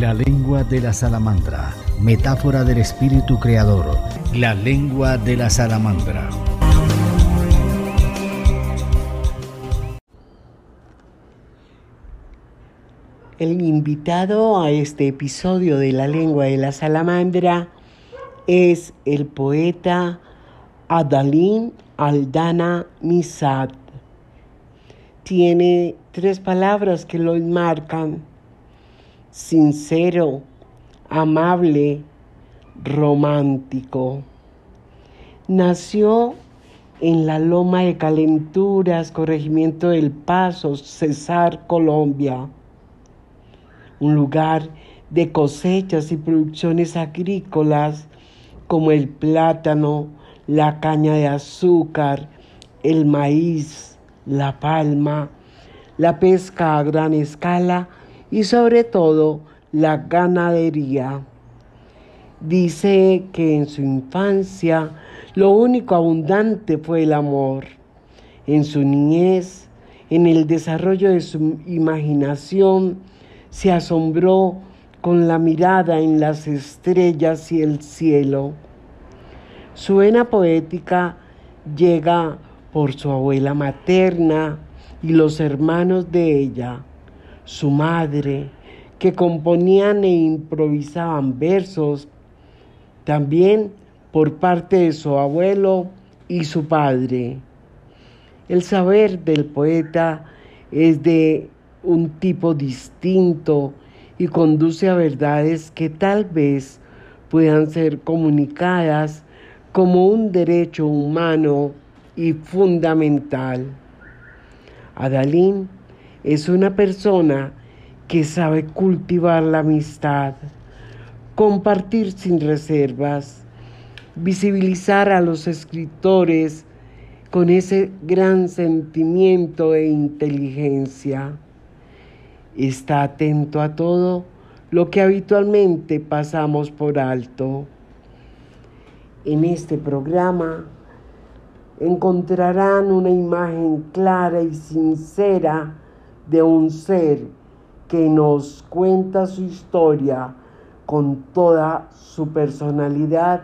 La lengua de la salamandra, metáfora del espíritu creador. La lengua de la salamandra. El invitado a este episodio de La lengua de la salamandra es el poeta Adalín Aldana Misad. Tiene tres palabras que lo enmarcan. Sincero, amable, romántico. Nació en la Loma de Calenturas, corregimiento del Paso, Cesar, Colombia un lugar de cosechas y producciones agrícolas como el plátano, la caña de azúcar, el maíz, la palma, la pesca a gran escala y sobre todo la ganadería. Dice que en su infancia lo único abundante fue el amor. En su niñez, en el desarrollo de su imaginación, se asombró con la mirada en las estrellas y el cielo. Su vena poética llega por su abuela materna y los hermanos de ella, su madre, que componían e improvisaban versos, también por parte de su abuelo y su padre. El saber del poeta es de un tipo distinto y conduce a verdades que tal vez puedan ser comunicadas como un derecho humano y fundamental. Adalín es una persona que sabe cultivar la amistad, compartir sin reservas, visibilizar a los escritores con ese gran sentimiento e inteligencia está atento a todo lo que habitualmente pasamos por alto. En este programa encontrarán una imagen clara y sincera de un ser que nos cuenta su historia con toda su personalidad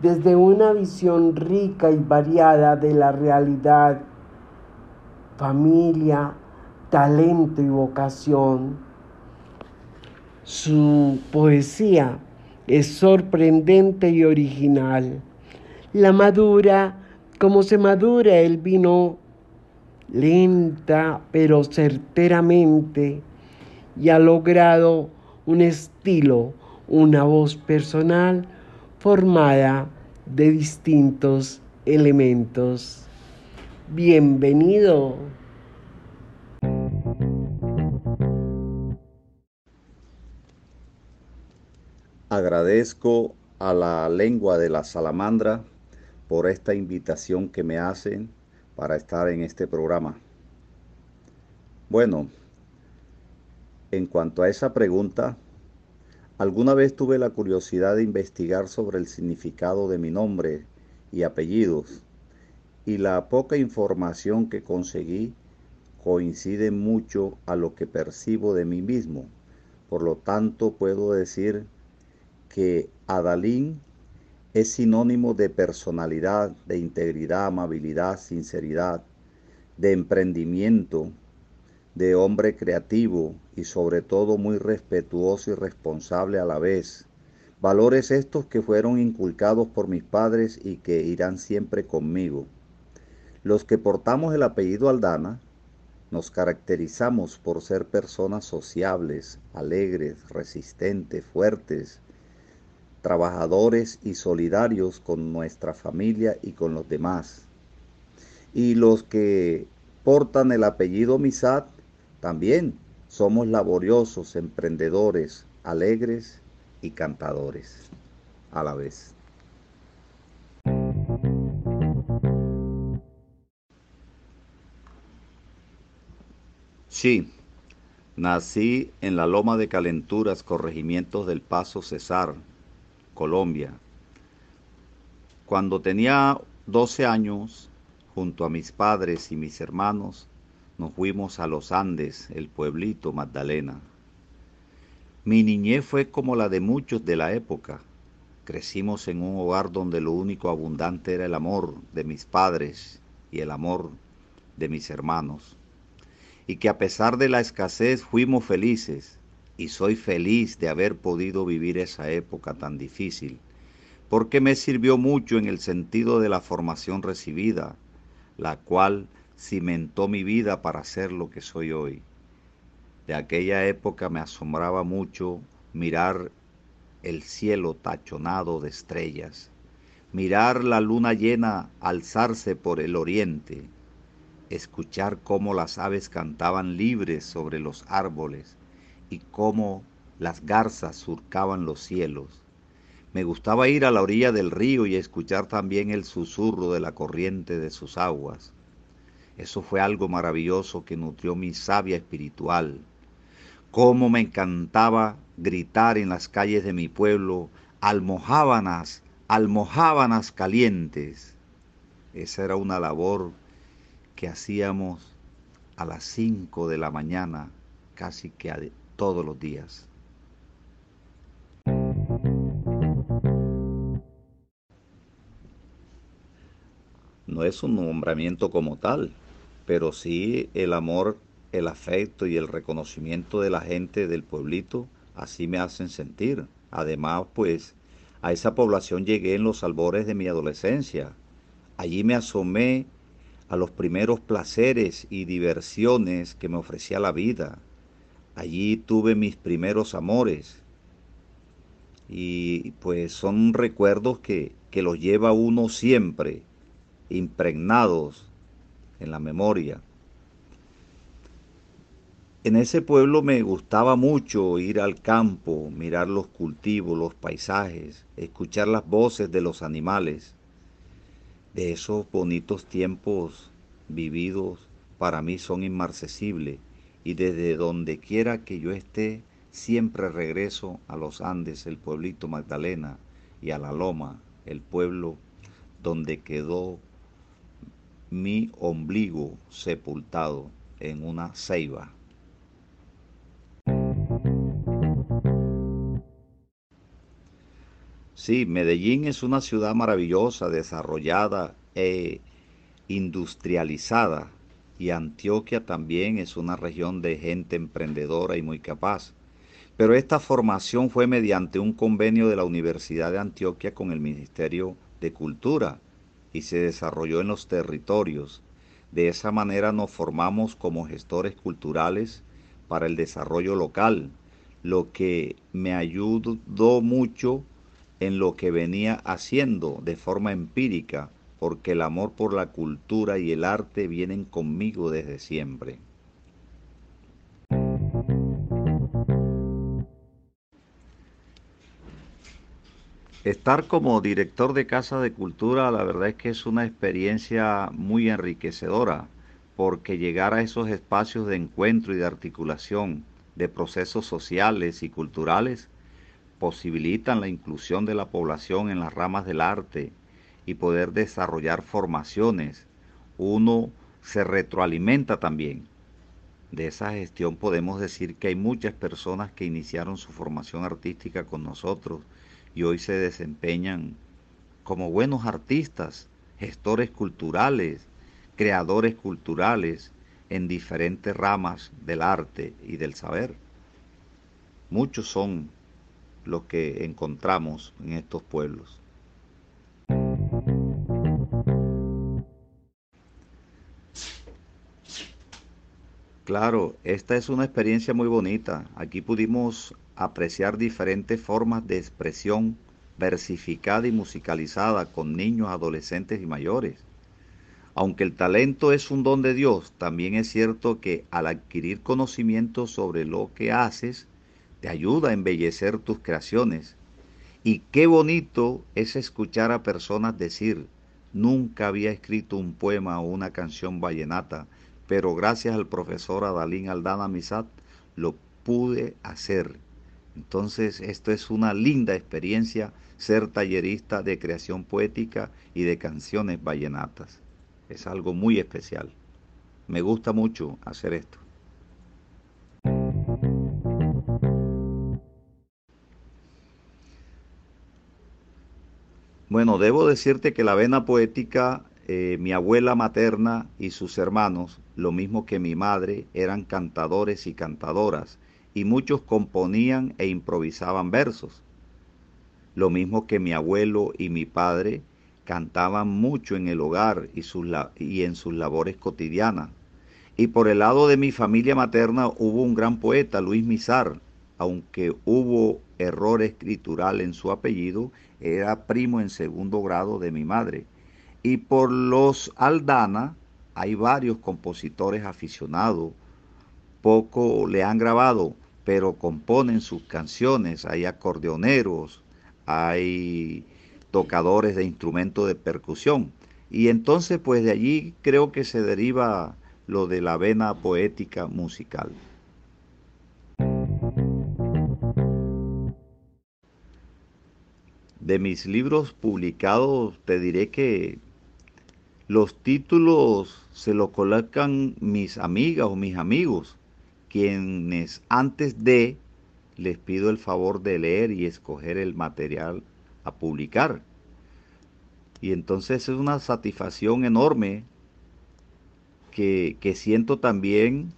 desde una visión rica y variada de la realidad, familia, talento y vocación. Su poesía es sorprendente y original. La madura como se madura el vino lenta pero certeramente y ha logrado un estilo, una voz personal formada de distintos elementos. Bienvenido. Agradezco a la lengua de la salamandra por esta invitación que me hacen para estar en este programa. Bueno, en cuanto a esa pregunta, alguna vez tuve la curiosidad de investigar sobre el significado de mi nombre y apellidos, y la poca información que conseguí coincide mucho a lo que percibo de mí mismo. Por lo tanto, puedo decir que Adalín es sinónimo de personalidad, de integridad, amabilidad, sinceridad, de emprendimiento, de hombre creativo y sobre todo muy respetuoso y responsable a la vez. Valores estos que fueron inculcados por mis padres y que irán siempre conmigo. Los que portamos el apellido Aldana nos caracterizamos por ser personas sociables, alegres, resistentes, fuertes, trabajadores y solidarios con nuestra familia y con los demás. Y los que portan el apellido Misad también somos laboriosos, emprendedores, alegres y cantadores a la vez. Sí, nací en la Loma de Calenturas, corregimientos del Paso Cesar, Colombia. Cuando tenía 12 años, junto a mis padres y mis hermanos, nos fuimos a los Andes, el pueblito Magdalena. Mi niñez fue como la de muchos de la época. Crecimos en un hogar donde lo único abundante era el amor de mis padres y el amor de mis hermanos. Y que a pesar de la escasez fuimos felices y soy feliz de haber podido vivir esa época tan difícil, porque me sirvió mucho en el sentido de la formación recibida, la cual cimentó mi vida para ser lo que soy hoy. De aquella época me asombraba mucho mirar el cielo tachonado de estrellas, mirar la luna llena alzarse por el oriente, escuchar cómo las aves cantaban libres sobre los árboles y cómo las garzas surcaban los cielos. Me gustaba ir a la orilla del río y escuchar también el susurro de la corriente de sus aguas. Eso fue algo maravilloso que nutrió mi savia espiritual Cómo me encantaba gritar en las calles de mi pueblo, almohábanas, almohábanas calientes. Esa era una labor que hacíamos a las 5 de la mañana, casi que todos los días. No es un nombramiento como tal, pero sí el amor el afecto y el reconocimiento de la gente del pueblito así me hacen sentir. Además, pues, a esa población llegué en los albores de mi adolescencia. Allí me asomé a los primeros placeres y diversiones que me ofrecía la vida. Allí tuve mis primeros amores. Y pues son recuerdos que, que los lleva uno siempre impregnados en la memoria. En ese pueblo me gustaba mucho ir al campo, mirar los cultivos, los paisajes, escuchar las voces de los animales. De esos bonitos tiempos vividos para mí son inmarcesibles y desde donde quiera que yo esté siempre regreso a los Andes, el pueblito Magdalena, y a la Loma, el pueblo donde quedó mi ombligo sepultado en una ceiba. Sí, Medellín es una ciudad maravillosa, desarrollada e industrializada y Antioquia también es una región de gente emprendedora y muy capaz. Pero esta formación fue mediante un convenio de la Universidad de Antioquia con el Ministerio de Cultura y se desarrolló en los territorios. De esa manera nos formamos como gestores culturales para el desarrollo local, lo que me ayudó mucho en lo que venía haciendo de forma empírica, porque el amor por la cultura y el arte vienen conmigo desde siempre. Estar como director de Casa de Cultura, la verdad es que es una experiencia muy enriquecedora, porque llegar a esos espacios de encuentro y de articulación de procesos sociales y culturales posibilitan la inclusión de la población en las ramas del arte y poder desarrollar formaciones, uno se retroalimenta también. De esa gestión podemos decir que hay muchas personas que iniciaron su formación artística con nosotros y hoy se desempeñan como buenos artistas, gestores culturales, creadores culturales en diferentes ramas del arte y del saber. Muchos son lo que encontramos en estos pueblos. Claro, esta es una experiencia muy bonita. Aquí pudimos apreciar diferentes formas de expresión versificada y musicalizada con niños, adolescentes y mayores. Aunque el talento es un don de Dios, también es cierto que al adquirir conocimiento sobre lo que haces, te ayuda a embellecer tus creaciones. Y qué bonito es escuchar a personas decir, nunca había escrito un poema o una canción vallenata, pero gracias al profesor Adalín Aldana Misat lo pude hacer. Entonces, esto es una linda experiencia ser tallerista de creación poética y de canciones vallenatas. Es algo muy especial. Me gusta mucho hacer esto. Bueno, debo decirte que la vena poética eh, mi abuela materna y sus hermanos, lo mismo que mi madre, eran cantadores y cantadoras, y muchos componían e improvisaban versos. Lo mismo que mi abuelo y mi padre cantaban mucho en el hogar y, y en sus labores cotidianas. Y por el lado de mi familia materna hubo un gran poeta, Luis Mizar, aunque hubo error escritural en su apellido, era primo en segundo grado de mi madre. Y por los Aldana hay varios compositores aficionados, poco le han grabado, pero componen sus canciones, hay acordeoneros, hay tocadores de instrumentos de percusión. Y entonces pues de allí creo que se deriva lo de la vena poética musical. De mis libros publicados te diré que los títulos se los colocan mis amigas o mis amigos, quienes antes de les pido el favor de leer y escoger el material a publicar. Y entonces es una satisfacción enorme que, que siento también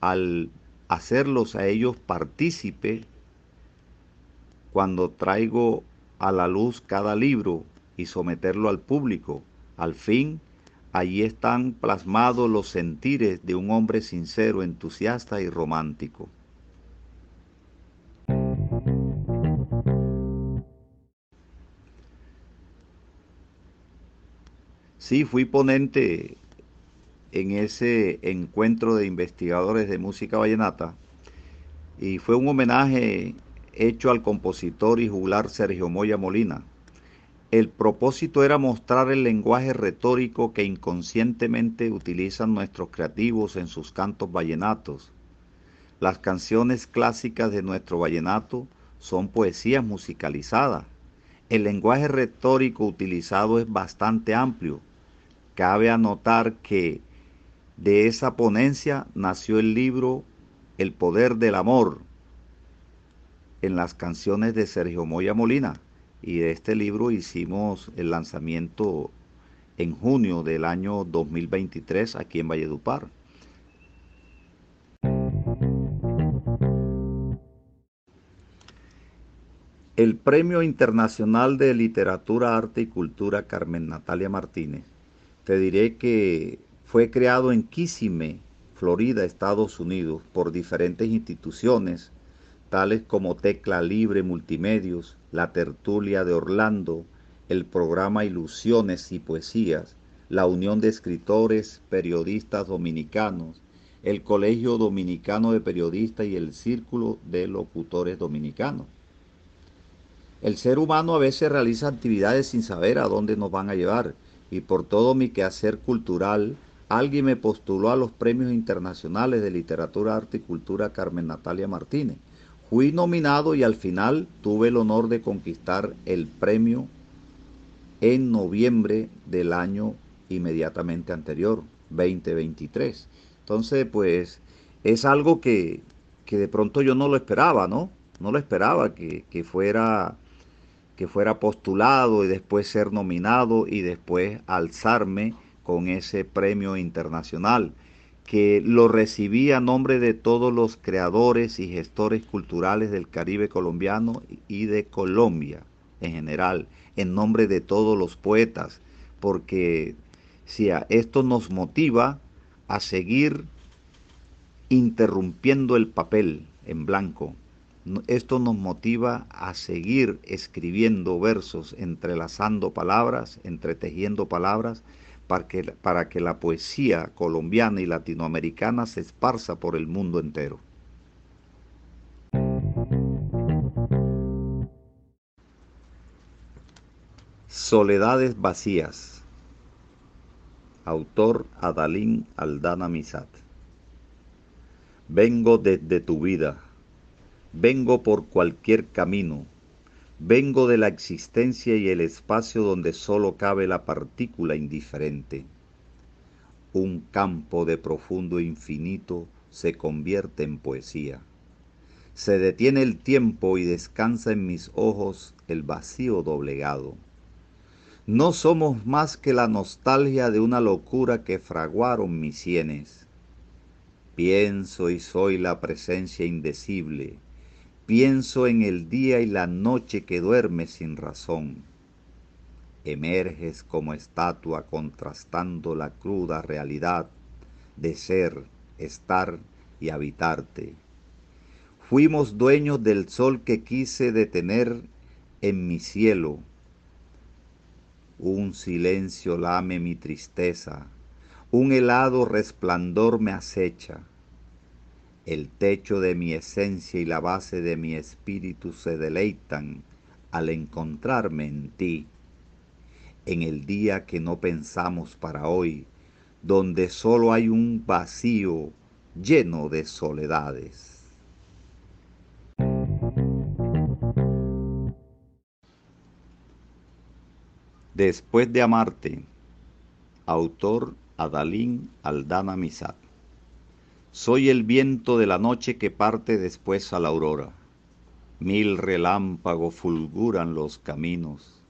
al hacerlos a ellos partícipe cuando traigo a la luz cada libro y someterlo al público. Al fin, allí están plasmados los sentires de un hombre sincero, entusiasta y romántico. Sí, fui ponente en ese encuentro de investigadores de música vallenata y fue un homenaje hecho al compositor y juglar Sergio Moya Molina. El propósito era mostrar el lenguaje retórico que inconscientemente utilizan nuestros creativos en sus cantos vallenatos. Las canciones clásicas de nuestro vallenato son poesías musicalizadas. El lenguaje retórico utilizado es bastante amplio. Cabe anotar que de esa ponencia nació el libro El Poder del Amor, en las canciones de Sergio Moya Molina. Y de este libro hicimos el lanzamiento en junio del año 2023 aquí en Valledupar. El Premio Internacional de Literatura, Arte y Cultura Carmen Natalia Martínez, te diré que fue creado en Kissimmee, Florida, Estados Unidos, por diferentes instituciones tales como Tecla Libre Multimedios, La Tertulia de Orlando, el programa Ilusiones y Poesías, la Unión de Escritores Periodistas Dominicanos, el Colegio Dominicano de Periodistas y el Círculo de Locutores Dominicanos. El ser humano a veces realiza actividades sin saber a dónde nos van a llevar y por todo mi quehacer cultural, alguien me postuló a los premios internacionales de literatura, arte y cultura Carmen Natalia Martínez Fui nominado y al final tuve el honor de conquistar el premio en noviembre del año inmediatamente anterior, 2023. Entonces, pues es algo que, de pronto yo no lo esperaba, ¿no? No lo esperaba que, que, fuera, que fuera postulado y después ser nominado y después alzarme con ese premio internacional que lo recibí a nombre de todos los creadores y gestores culturales del Caribe colombiano y de Colombia en general, en nombre de todos los poetas, porque si esto nos motiva a seguir interrumpiendo el papel en blanco. Esto nos motiva a seguir escribiendo versos, entrelazando palabras, entretejiendo palabras, para que, para que la poesía colombiana y latinoamericana se esparza por el mundo entero. Soledades vacías. Autor Adalín Aldana Misat. Vengo desde tu vida, vengo por cualquier camino, Vengo de la existencia y el espacio donde solo cabe la partícula indiferente. Un campo de profundo infinito se convierte en poesía. Se detiene el tiempo y descansa en mis ojos el vacío doblegado. No somos más que la nostalgia de una locura que fraguaron mis sienes. Pienso y soy la presencia indecible. Pienso en el día y la noche que duerme sin razón. Emerges como estatua contrastando la cruda realidad de ser, estar y habitarte. Fuimos dueños del sol que quise detener en mi cielo. Un silencio lame mi tristeza, un helado resplandor me acecha. El techo de mi esencia y la base de mi espíritu se deleitan al encontrarme en ti, en el día que no pensamos para hoy, donde solo hay un vacío lleno de soledades. Después de amarte, autor Adalín Aldana Misat. Soy el viento de la noche que parte después a la aurora. Mil relámpagos fulguran los caminos.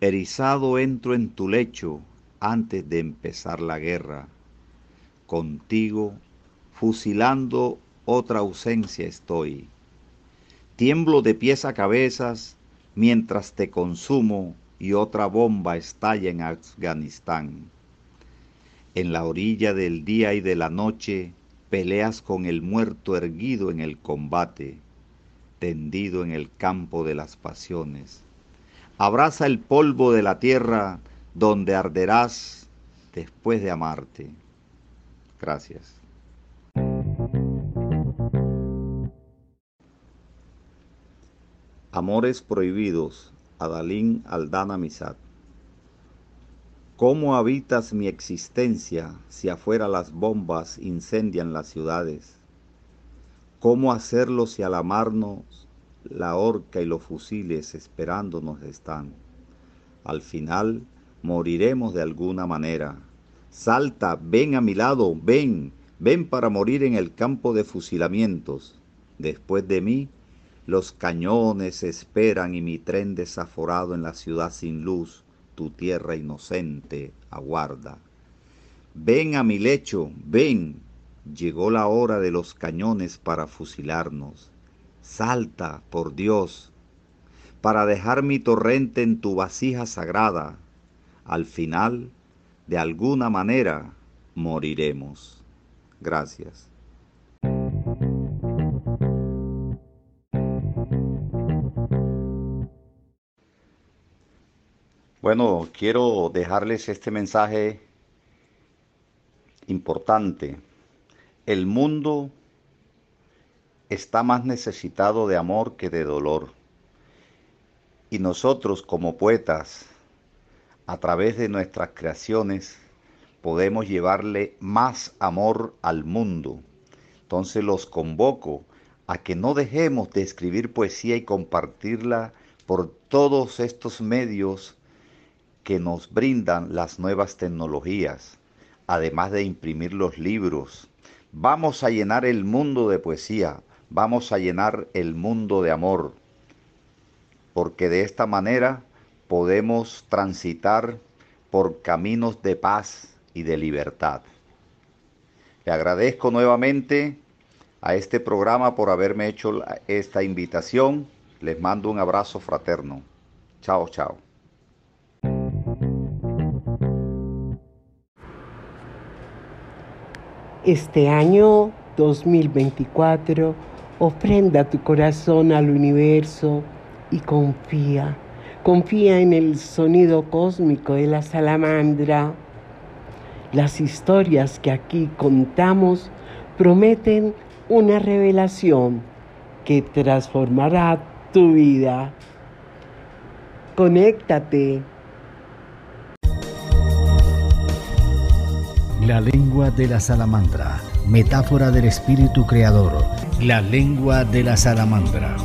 Erizado entro en tu lecho antes de empezar la guerra. Contigo, fusilando otra ausencia estoy. Tiemblo de pies a cabezas mientras te consumo y otra bomba estalla en Afganistán. En la orilla del día y de la noche peleas con el muerto erguido en el combate, tendido en el campo de las pasiones. Abraza el polvo de la tierra donde arderás después de amarte. Gracias. Amores prohibidos Adalín Aldana Misat. ¿Cómo habitas mi existencia si afuera las bombas incendian las ciudades? ¿Cómo hacerlo si al amarnos la horca y los fusiles esperándonos están? Al final moriremos de alguna manera. Salta, ven a mi lado, ven, ven para morir en el campo de fusilamientos. Después de mí, los cañones esperan y mi tren desaforado en la ciudad sin luz, tu tierra inocente aguarda. Ven a mi lecho, ven, llegó la hora de los cañones para fusilarnos. Salta, por Dios, para dejar mi torrente en tu vasija sagrada. Al final, de alguna manera, moriremos. Gracias. Bueno, quiero dejarles este mensaje importante. El mundo está más necesitado de amor que de dolor. Y nosotros como poetas, a través de nuestras creaciones, podemos llevarle más amor al mundo. Entonces los convoco a que no dejemos de escribir poesía y compartirla por todos estos medios que nos brindan las nuevas tecnologías, además de imprimir los libros. Vamos a llenar el mundo de poesía, vamos a llenar el mundo de amor, porque de esta manera podemos transitar por caminos de paz y de libertad. Le agradezco nuevamente a este programa por haberme hecho esta invitación. Les mando un abrazo fraterno. Chao, chao. Este año 2024 ofrenda tu corazón al universo y confía. Confía en el sonido cósmico de la salamandra. Las historias que aquí contamos prometen una revelación que transformará tu vida. Conéctate La lengua de la salamandra, metáfora del espíritu creador. La lengua de la salamandra.